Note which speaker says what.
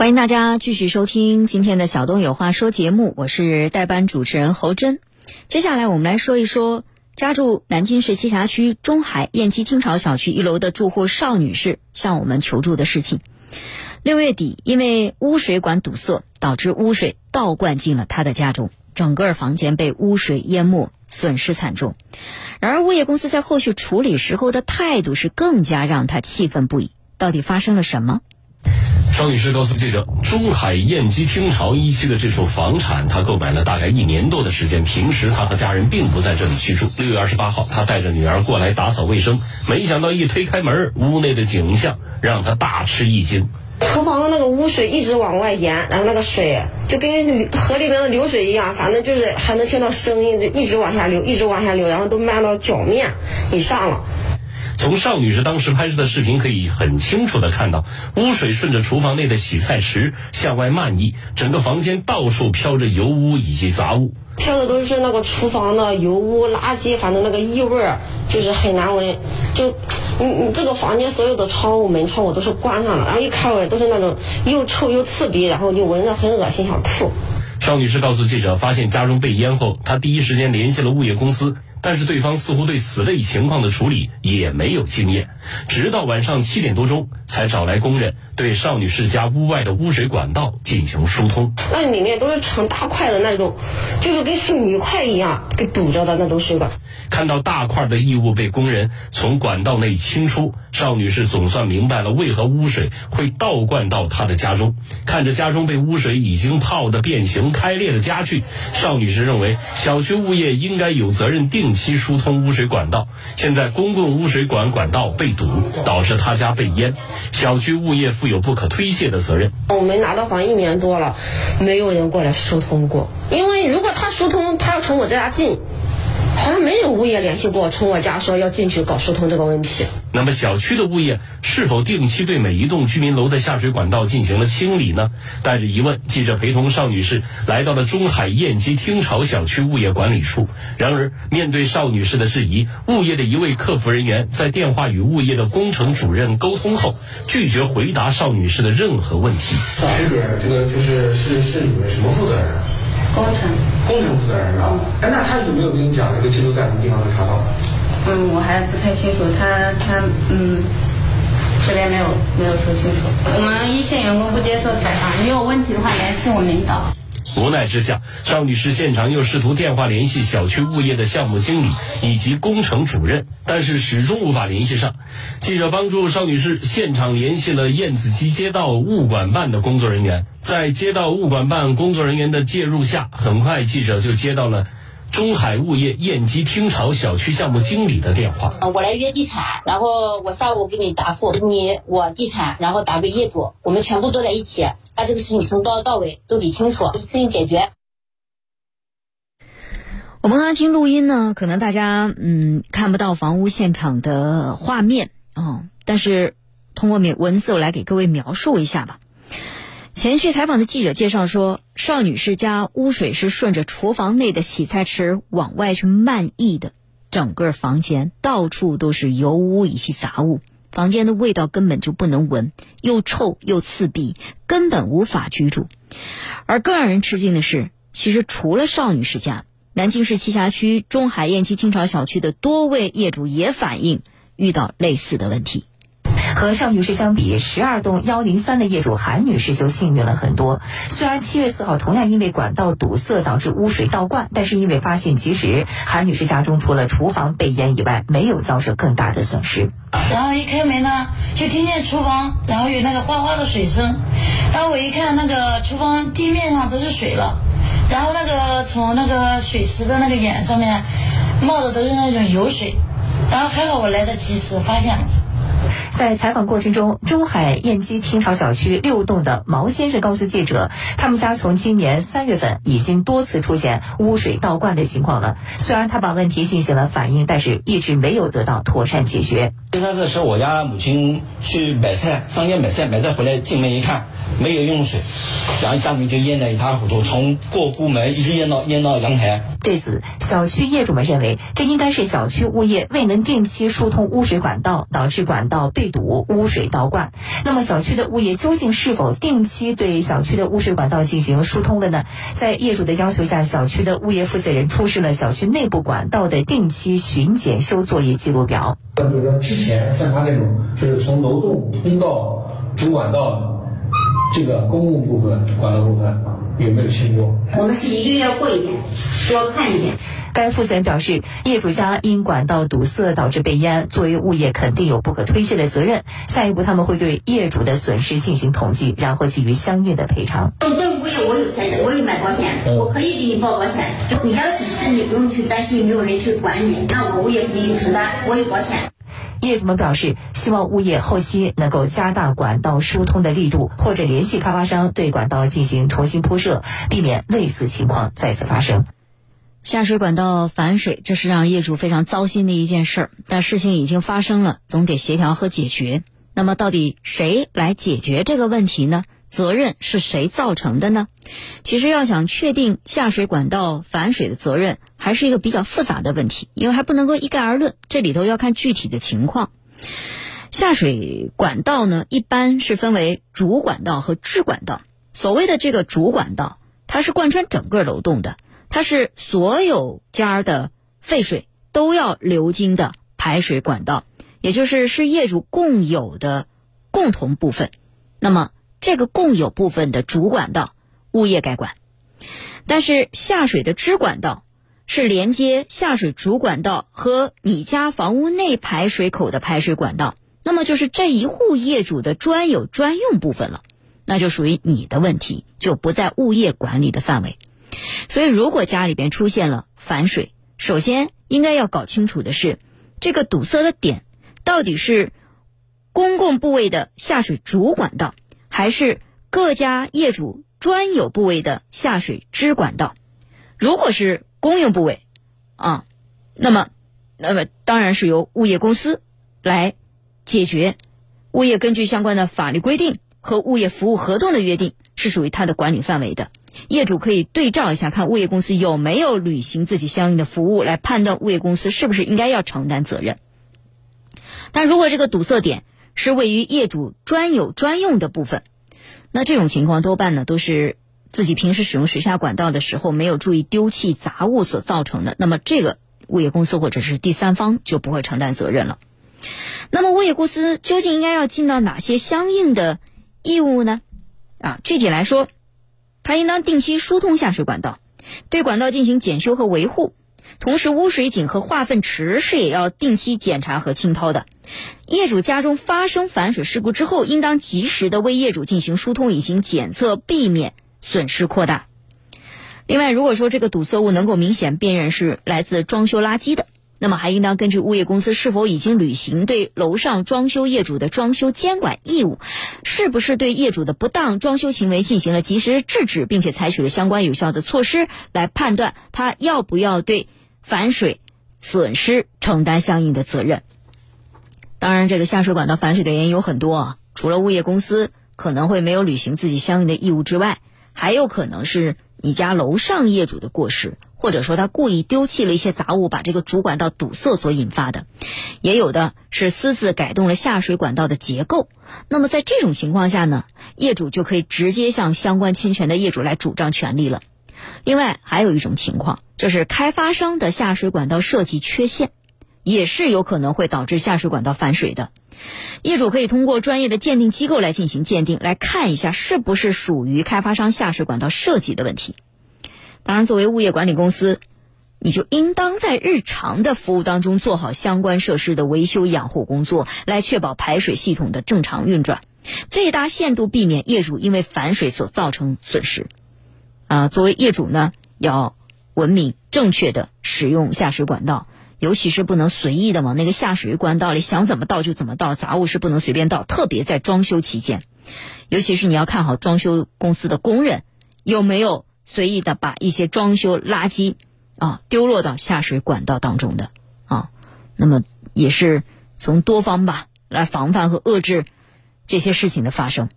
Speaker 1: 欢迎大家继续收听今天的小东有话说节目，我是代班主持人侯真。接下来我们来说一说家住南京市栖霞区中海燕栖听潮小区一楼的住户邵女士向我们求助的事情。六月底，因为污水管堵塞，导致污水倒灌进了她的家中，整个房间被污水淹没，损失惨重。然而，物业公司在后续处理时候的态度是更加让她气愤不已。到底发生了什么？
Speaker 2: 张女士告诉记者，中海燕基听潮一期的这处房产，她购买了大概一年多的时间。平时她和家人并不在这里居住。六月二十八号，她带着女儿过来打扫卫生，没想到一推开门，屋内的景象让她大吃一惊。
Speaker 3: 厨房的那个污水一直往外延，然后那个水就跟河里面的流水一样，反正就是还能听到声音，就一直往下流，一直往下流，然后都漫到脚面以上了。
Speaker 2: 从邵女士当时拍摄的视频可以很清楚的看到，污水顺着厨房内的洗菜池向外漫溢，整个房间到处飘着油污以及杂物，
Speaker 3: 飘的都是那个厨房的油污、垃圾，反正那个异味儿就是很难闻。就你你这个房间所有的窗户门窗我都是关上了，然后一开门都是那种又臭又刺鼻，然后就闻着很恶心，想吐。
Speaker 2: 邵女士告诉记者，发现家中被淹后，她第一时间联系了物业公司。但是对方似乎对此类情况的处理也没有经验，直到晚上七点多钟才找来工人对邵女士家屋外的污水管道进行疏通。
Speaker 3: 那里面都是成大块的那种，就是跟是泥块一样给堵着的那种水管。
Speaker 2: 看到大块的异物被工人从管道内清出，邵女士总算明白了为何污水会倒灌到她的家中。看着家中被污水已经泡得变形开裂的家具，邵女士认为小区物业应该有责任定。定期疏通污水管道，现在公共污水管管道被堵，导致他家被淹，小区物业负有不可推卸的责任。
Speaker 3: 我们拿到房一年多了，没有人过来疏通过，因为如果他疏通，他要从我家进。好像没有物业联系过，从我家说要进去搞疏通这个问题。
Speaker 2: 那么小区的物业是否定期对每一栋居民楼的下水管道进行了清理呢？带着疑问，记者陪同邵女士来到了中海燕基听潮小区物业管理处。然而，面对邵女士的质疑，物业的一位客服人员在电话与物业的工程主任沟通后，拒绝回答邵女士的任何问题。
Speaker 4: 这边这个就是是是你们什么负责人？
Speaker 5: 工程，
Speaker 4: 工程负责人是吧？哎，那他有没有跟你讲这个记录在什么地方能查到？
Speaker 5: 嗯，我还不太清楚，他他嗯，这边没有没有说清楚。我们一线员工不接受采访，你有问题的话联系我领导。
Speaker 2: 无奈之下，邵女士现场又试图电话联系小区物业的项目经理以及工程主任，但是始终无法联系上。记者帮助邵女士现场联系了燕子矶街道物管办的工作人员，在街道物管办工作人员的介入下，很快记者就接到了中海物业燕姬听潮小区项目经理的电话。
Speaker 6: 我来约地产，然后我下午给你答复，你我地产，然后打给业主，我们全部都在一起。把这个事情从头到尾都理清楚，一次性解决。
Speaker 1: 我们刚才听录音呢，可能大家嗯看不到房屋现场的画面啊，但是通过描文字我来给各位描述一下吧。前去采访的记者介绍说，邵女士家污水是顺着厨房内的洗菜池往外去漫溢的，整个房间到处都是油污以及杂物。房间的味道根本就不能闻，又臭又刺鼻，根本无法居住。而更让人吃惊的是，其实除了邵女士家，南京市栖霞区中海燕栖听潮小区的多位业主也反映遇到类似的问题。
Speaker 7: 和尚女士相比，十二栋幺零三的业主韩女士就幸运了很多。虽然七月四号同样因为管道堵塞导致污水倒灌，但是因为发现及时，韩女士家中除了厨房被淹以外，没有遭受更大的损失。
Speaker 8: 然后一开门呢，就听见厨房，然后有那个哗哗的水声。然后我一看，那个厨房地面上都是水了，然后那个从那个水池的那个眼上面冒的都是那种油水。然后还好我来得及时，发现了。
Speaker 7: 在采访过程中，中海燕基听潮小区六栋的毛先生告诉记者，他们家从今年三月份已经多次出现污水倒灌的情况了。虽然他把问题进行了反映，但是一直没有得到妥善解决。
Speaker 9: 第三次是我家母亲去买菜，上街买菜，买菜回来进门一看，没有用水，然后下面就淹得一塌糊涂，从过户门一直淹到淹到阳台。
Speaker 7: 对此，小区业主们认为，这应该是小区物业未能定期疏通污水管道，导致管道被堵、污水倒灌。那么，小区的物业究竟是否定期对小区的污水管道进行疏通了呢？在业主的要求下，小区的物业负责人出示了小区内部管道的定期巡检修作业记录表。
Speaker 4: 那比如说，之前像他这种，就是从楼栋通到主管道这个公共部分管道部分有没有清过？
Speaker 5: 我们是一个月过一遍，多看一遍。
Speaker 7: 该负责人表示，业主家因管道堵塞导致被淹，作为物业肯定有不可推卸的责任。下一步他们会对业主的损失进行统计，然后给予相应的赔偿。
Speaker 5: 对物业，我有财产，我有买保险，我可以给你报保险。你家的损失你不用去担心，没有人去管你，那我物业肯定去承担，我有保险。
Speaker 7: 业主们表示，希望物业后期能够加大管道疏通的力度，或者联系开发商对管道进行重新铺设，避免类似情况再次发生。
Speaker 1: 下水管道反水，这是让业主非常糟心的一件事儿。但事情已经发生了，总得协调和解决。那么，到底谁来解决这个问题呢？责任是谁造成的呢？其实要想确定下水管道反水的责任，还是一个比较复杂的问题，因为还不能够一概而论，这里头要看具体的情况。下水管道呢，一般是分为主管道和支管道。所谓的这个主管道，它是贯穿整个楼栋的，它是所有家的废水都要流经的排水管道，也就是是业主共有的共同部分。那么这个共有部分的主管道，物业该管；但是下水的支管道是连接下水主管道和你家房屋内排水口的排水管道，那么就是这一户业主的专有专用部分了，那就属于你的问题，就不在物业管理的范围。所以，如果家里边出现了反水，首先应该要搞清楚的是，这个堵塞的点到底是公共部位的下水主管道。还是各家业主专有部位的下水支管道，如果是公用部位，啊，那么，那么当然是由物业公司来解决。物业根据相关的法律规定和物业服务合同的约定，是属于它的管理范围的。业主可以对照一下，看物业公司有没有履行自己相应的服务，来判断物业公司是不是应该要承担责任。但如果这个堵塞点，是位于业主专有专用的部分，那这种情况多半呢都是自己平时使用水下管道的时候没有注意丢弃杂物所造成的。那么这个物业公司或者是第三方就不会承担责任了。那么物业公司究竟应该要尽到哪些相应的义务呢？啊，具体来说，它应当定期疏通下水管道，对管道进行检修和维护。同时，污水井和化粪池是也要定期检查和清掏的。业主家中发生反水事故之后，应当及时的为业主进行疏通以及检测，避免损失扩大。另外，如果说这个堵塞物能够明显辨认是来自装修垃圾的，那么还应当根据物业公司是否已经履行对楼上装修业主的装修监管义务，是不是对业主的不当装修行为进行了及时制止，并且采取了相关有效的措施，来判断他要不要对。反水损失承担相应的责任。当然，这个下水管道反水的原因有很多啊，除了物业公司可能会没有履行自己相应的义务之外，还有可能是你家楼上业主的过失，或者说他故意丢弃了一些杂物，把这个主管道堵塞所引发的。也有的是私自改动了下水管道的结构。那么在这种情况下呢，业主就可以直接向相关侵权的业主来主张权利了。另外还有一种情况，就是开发商的下水管道设计缺陷，也是有可能会导致下水管道反水的。业主可以通过专业的鉴定机构来进行鉴定，来看一下是不是属于开发商下水管道设计的问题。当然，作为物业管理公司，你就应当在日常的服务当中做好相关设施的维修养护工作，来确保排水系统的正常运转，最大限度避免业主因为反水所造成损失。啊，作为业主呢，要文明正确的使用下水管道，尤其是不能随意的往那个下水管道里想怎么倒就怎么倒，杂物是不能随便倒，特别在装修期间，尤其是你要看好装修公司的工人有没有随意的把一些装修垃圾啊丢落到下水管道当中的啊，那么也是从多方吧来防范和遏制这些事情的发生。